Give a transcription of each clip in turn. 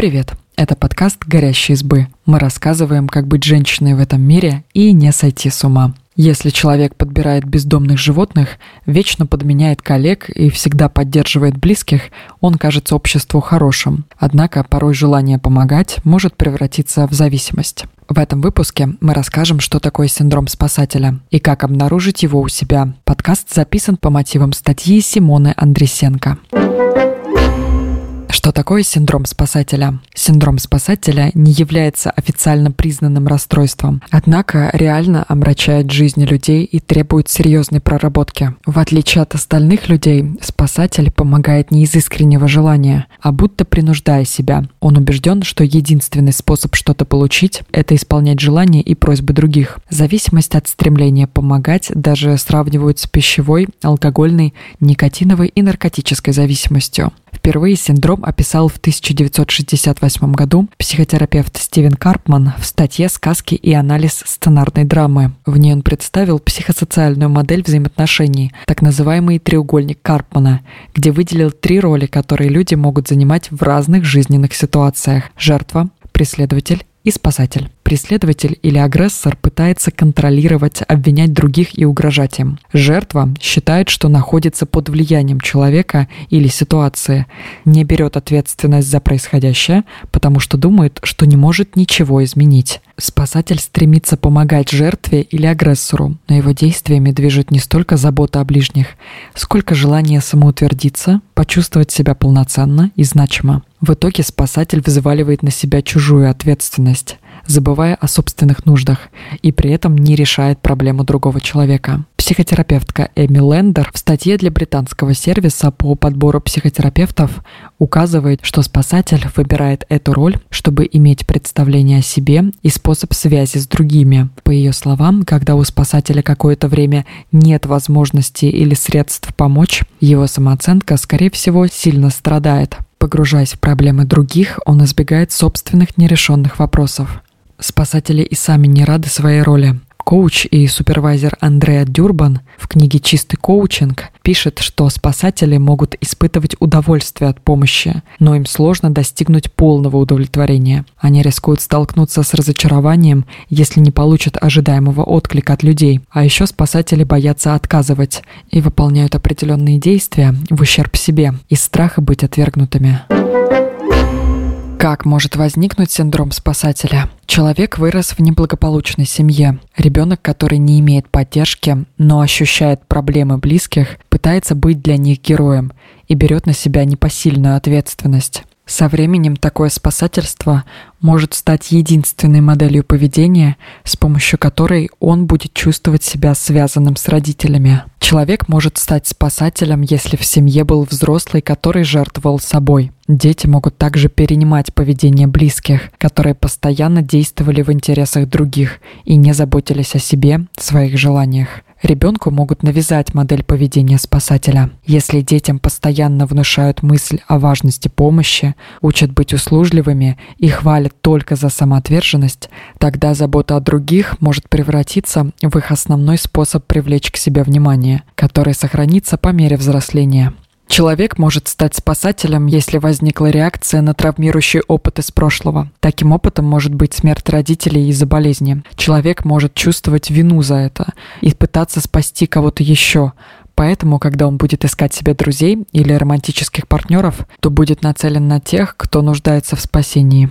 Привет! Это подкаст «Горящие избы». Мы рассказываем, как быть женщиной в этом мире и не сойти с ума. Если человек подбирает бездомных животных, вечно подменяет коллег и всегда поддерживает близких, он кажется обществу хорошим. Однако порой желание помогать может превратиться в зависимость. В этом выпуске мы расскажем, что такое синдром спасателя и как обнаружить его у себя. Подкаст записан по мотивам статьи Симоны Андресенко. Что такое синдром спасателя? Синдром спасателя не является официально признанным расстройством, однако реально омрачает жизни людей и требует серьезной проработки. В отличие от остальных людей, спасатель помогает не из искреннего желания, а будто принуждая себя. Он убежден, что единственный способ что-то получить – это исполнять желания и просьбы других. Зависимость от стремления помогать даже сравнивают с пищевой, алкогольной, никотиновой и наркотической зависимостью. Впервые синдром описал в 1968 году психотерапевт Стивен Карпман в статье «Сказки и анализ сценарной драмы». В ней он представил психосоциальную модель взаимоотношений, так называемый треугольник Карпмана, где выделил три роли, которые люди могут занимать в разных жизненных ситуациях – жертва, преследователь и спасатель. Преследователь или агрессор пытается контролировать, обвинять других и угрожать им. Жертва считает, что находится под влиянием человека или ситуации, не берет ответственность за происходящее, потому что думает, что не может ничего изменить. Спасатель стремится помогать жертве или агрессору, но его действиями движет не столько забота о ближних, сколько желание самоутвердиться, почувствовать себя полноценно и значимо. В итоге спасатель взваливает на себя чужую ответственность, забывая о собственных нуждах и при этом не решает проблему другого человека. Психотерапевтка Эми Лендер в статье для британского сервиса по подбору психотерапевтов указывает, что спасатель выбирает эту роль, чтобы иметь представление о себе и способ связи с другими. По ее словам, когда у спасателя какое-то время нет возможности или средств помочь, его самооценка, скорее всего, сильно страдает. Погружаясь в проблемы других, он избегает собственных нерешенных вопросов. Спасатели и сами не рады своей роли. Коуч и супервайзер Андреа Дюрбан в книге «Чистый коучинг» пишет, что спасатели могут испытывать удовольствие от помощи, но им сложно достигнуть полного удовлетворения. Они рискуют столкнуться с разочарованием, если не получат ожидаемого отклика от людей. А еще спасатели боятся отказывать и выполняют определенные действия в ущерб себе из страха быть отвергнутыми. Как может возникнуть синдром спасателя? Человек вырос в неблагополучной семье. Ребенок, который не имеет поддержки, но ощущает проблемы близких, пытается быть для них героем и берет на себя непосильную ответственность. Со временем такое спасательство может стать единственной моделью поведения, с помощью которой он будет чувствовать себя связанным с родителями. Человек может стать спасателем, если в семье был взрослый, который жертвовал собой. Дети могут также перенимать поведение близких, которые постоянно действовали в интересах других и не заботились о себе, своих желаниях. Ребенку могут навязать модель поведения спасателя. Если детям постоянно внушают мысль о важности помощи, учат быть услужливыми и хвалят только за самоотверженность, тогда забота о других может превратиться в их основной способ привлечь к себе внимание, который сохранится по мере взросления. Человек может стать спасателем, если возникла реакция на травмирующий опыт из прошлого. Таким опытом может быть смерть родителей из-за болезни. Человек может чувствовать вину за это и пытаться спасти кого-то еще. Поэтому, когда он будет искать себе друзей или романтических партнеров, то будет нацелен на тех, кто нуждается в спасении.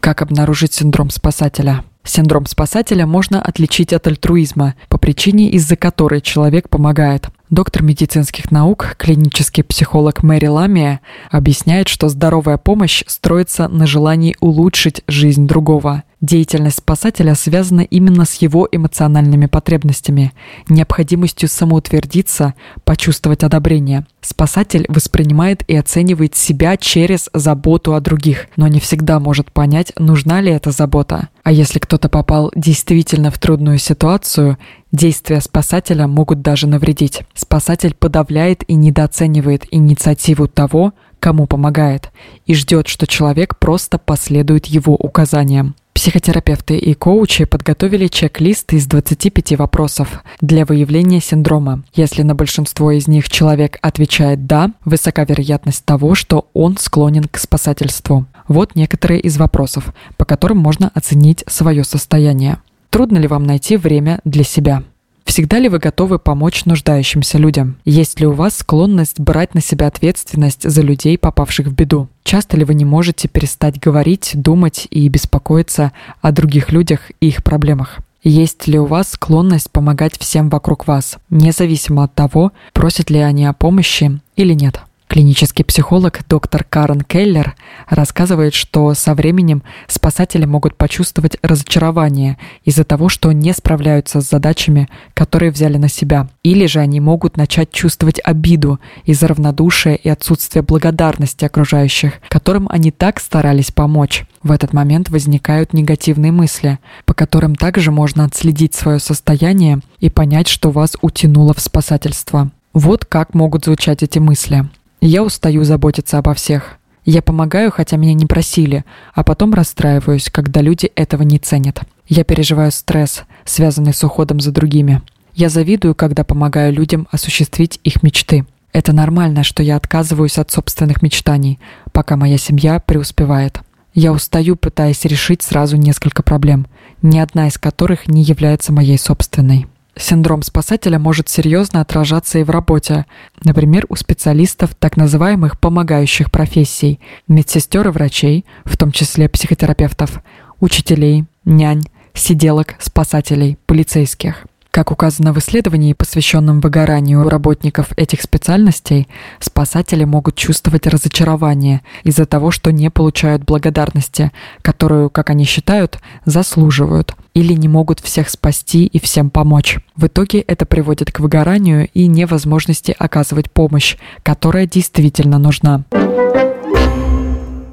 Как обнаружить синдром спасателя? Синдром спасателя можно отличить от альтруизма по причине, из-за которой человек помогает. Доктор медицинских наук, клинический психолог Мэри Ламия объясняет, что здоровая помощь строится на желании улучшить жизнь другого. Деятельность спасателя связана именно с его эмоциональными потребностями, необходимостью самоутвердиться, почувствовать одобрение. Спасатель воспринимает и оценивает себя через заботу о других, но не всегда может понять, нужна ли эта забота. А если кто-то попал действительно в трудную ситуацию, действия спасателя могут даже навредить. Спасатель подавляет и недооценивает инициативу того, кому помогает, и ждет, что человек просто последует его указаниям. Психотерапевты и коучи подготовили чек-лист из 25 вопросов для выявления синдрома. Если на большинство из них человек отвечает «да», высока вероятность того, что он склонен к спасательству. Вот некоторые из вопросов, по которым можно оценить свое состояние. Трудно ли вам найти время для себя? Всегда ли вы готовы помочь нуждающимся людям? Есть ли у вас склонность брать на себя ответственность за людей, попавших в беду? Часто ли вы не можете перестать говорить, думать и беспокоиться о других людях и их проблемах? Есть ли у вас склонность помогать всем вокруг вас, независимо от того, просят ли они о помощи или нет? Клинический психолог доктор Карен Келлер рассказывает, что со временем спасатели могут почувствовать разочарование из-за того, что не справляются с задачами, которые взяли на себя. Или же они могут начать чувствовать обиду из-за равнодушия и отсутствия благодарности окружающих, которым они так старались помочь. В этот момент возникают негативные мысли, по которым также можно отследить свое состояние и понять, что вас утянуло в спасательство. Вот как могут звучать эти мысли. Я устаю заботиться обо всех. Я помогаю, хотя меня не просили, а потом расстраиваюсь, когда люди этого не ценят. Я переживаю стресс, связанный с уходом за другими. Я завидую, когда помогаю людям осуществить их мечты. Это нормально, что я отказываюсь от собственных мечтаний, пока моя семья преуспевает. Я устаю, пытаясь решить сразу несколько проблем, ни одна из которых не является моей собственной. Синдром спасателя может серьезно отражаться и в работе, например, у специалистов так называемых помогающих профессий, медсестер и врачей, в том числе психотерапевтов, учителей, нянь, сиделок, спасателей, полицейских. Как указано в исследовании, посвященном выгоранию работников этих специальностей, спасатели могут чувствовать разочарование из-за того, что не получают благодарности, которую, как они считают, заслуживают, или не могут всех спасти и всем помочь. В итоге это приводит к выгоранию и невозможности оказывать помощь, которая действительно нужна.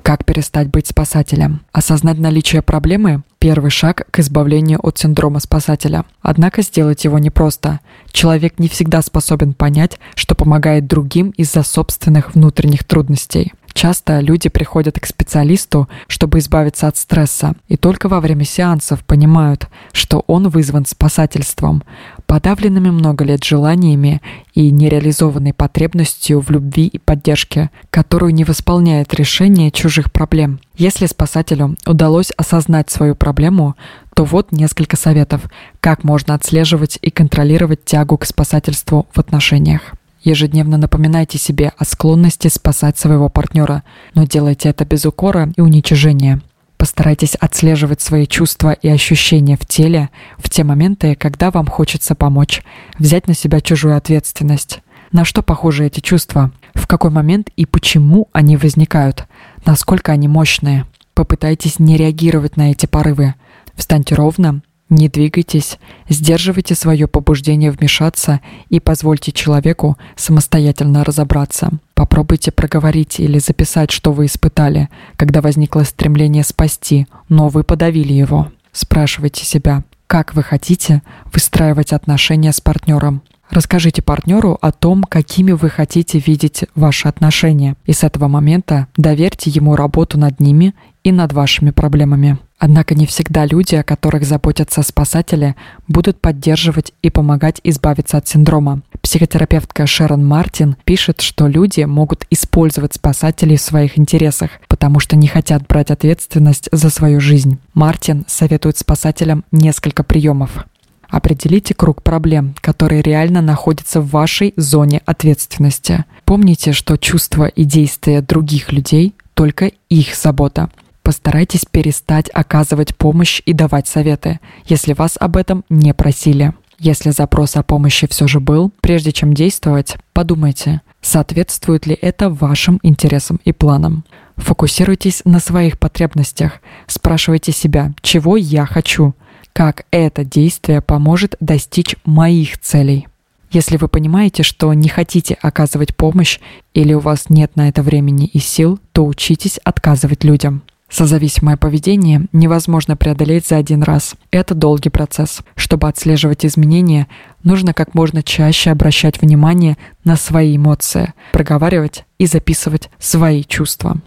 Как перестать быть спасателем? Осознать наличие проблемы – первый шаг к избавлению от синдрома спасателя. Однако сделать его непросто. Человек не всегда способен понять, что помогает другим из-за собственных внутренних трудностей. Часто люди приходят к специалисту, чтобы избавиться от стресса, и только во время сеансов понимают, что он вызван спасательством, подавленными много лет желаниями и нереализованной потребностью в любви и поддержке, которую не восполняет решение чужих проблем. Если спасателю удалось осознать свою проблему, то вот несколько советов, как можно отслеживать и контролировать тягу к спасательству в отношениях. Ежедневно напоминайте себе о склонности спасать своего партнера, но делайте это без укора и уничижения. Постарайтесь отслеживать свои чувства и ощущения в теле в те моменты, когда вам хочется помочь, взять на себя чужую ответственность. На что похожи эти чувства? В какой момент и почему они возникают? Насколько они мощные? Попытайтесь не реагировать на эти порывы. Встаньте ровно, не двигайтесь, сдерживайте свое побуждение вмешаться и позвольте человеку самостоятельно разобраться. Попробуйте проговорить или записать, что вы испытали, когда возникло стремление спасти, но вы подавили его. Спрашивайте себя, как вы хотите выстраивать отношения с партнером. Расскажите партнеру о том, какими вы хотите видеть ваши отношения, и с этого момента доверьте ему работу над ними и над вашими проблемами. Однако не всегда люди, о которых заботятся спасатели, будут поддерживать и помогать избавиться от синдрома. Психотерапевтка Шерон Мартин пишет, что люди могут использовать спасателей в своих интересах, потому что не хотят брать ответственность за свою жизнь. Мартин советует спасателям несколько приемов. Определите круг проблем, которые реально находятся в вашей зоне ответственности. Помните, что чувства и действия других людей – только их забота. Постарайтесь перестать оказывать помощь и давать советы, если вас об этом не просили. Если запрос о помощи все же был, прежде чем действовать, подумайте, соответствует ли это вашим интересам и планам. Фокусируйтесь на своих потребностях, спрашивайте себя, чего я хочу – как это действие поможет достичь моих целей. Если вы понимаете, что не хотите оказывать помощь или у вас нет на это времени и сил, то учитесь отказывать людям. Созависимое поведение невозможно преодолеть за один раз. Это долгий процесс. Чтобы отслеживать изменения, нужно как можно чаще обращать внимание на свои эмоции, проговаривать и записывать свои чувства.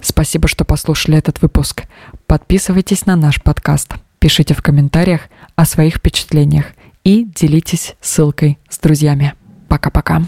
Спасибо, что послушали этот выпуск. Подписывайтесь на наш подкаст, пишите в комментариях о своих впечатлениях и делитесь ссылкой с друзьями. Пока-пока.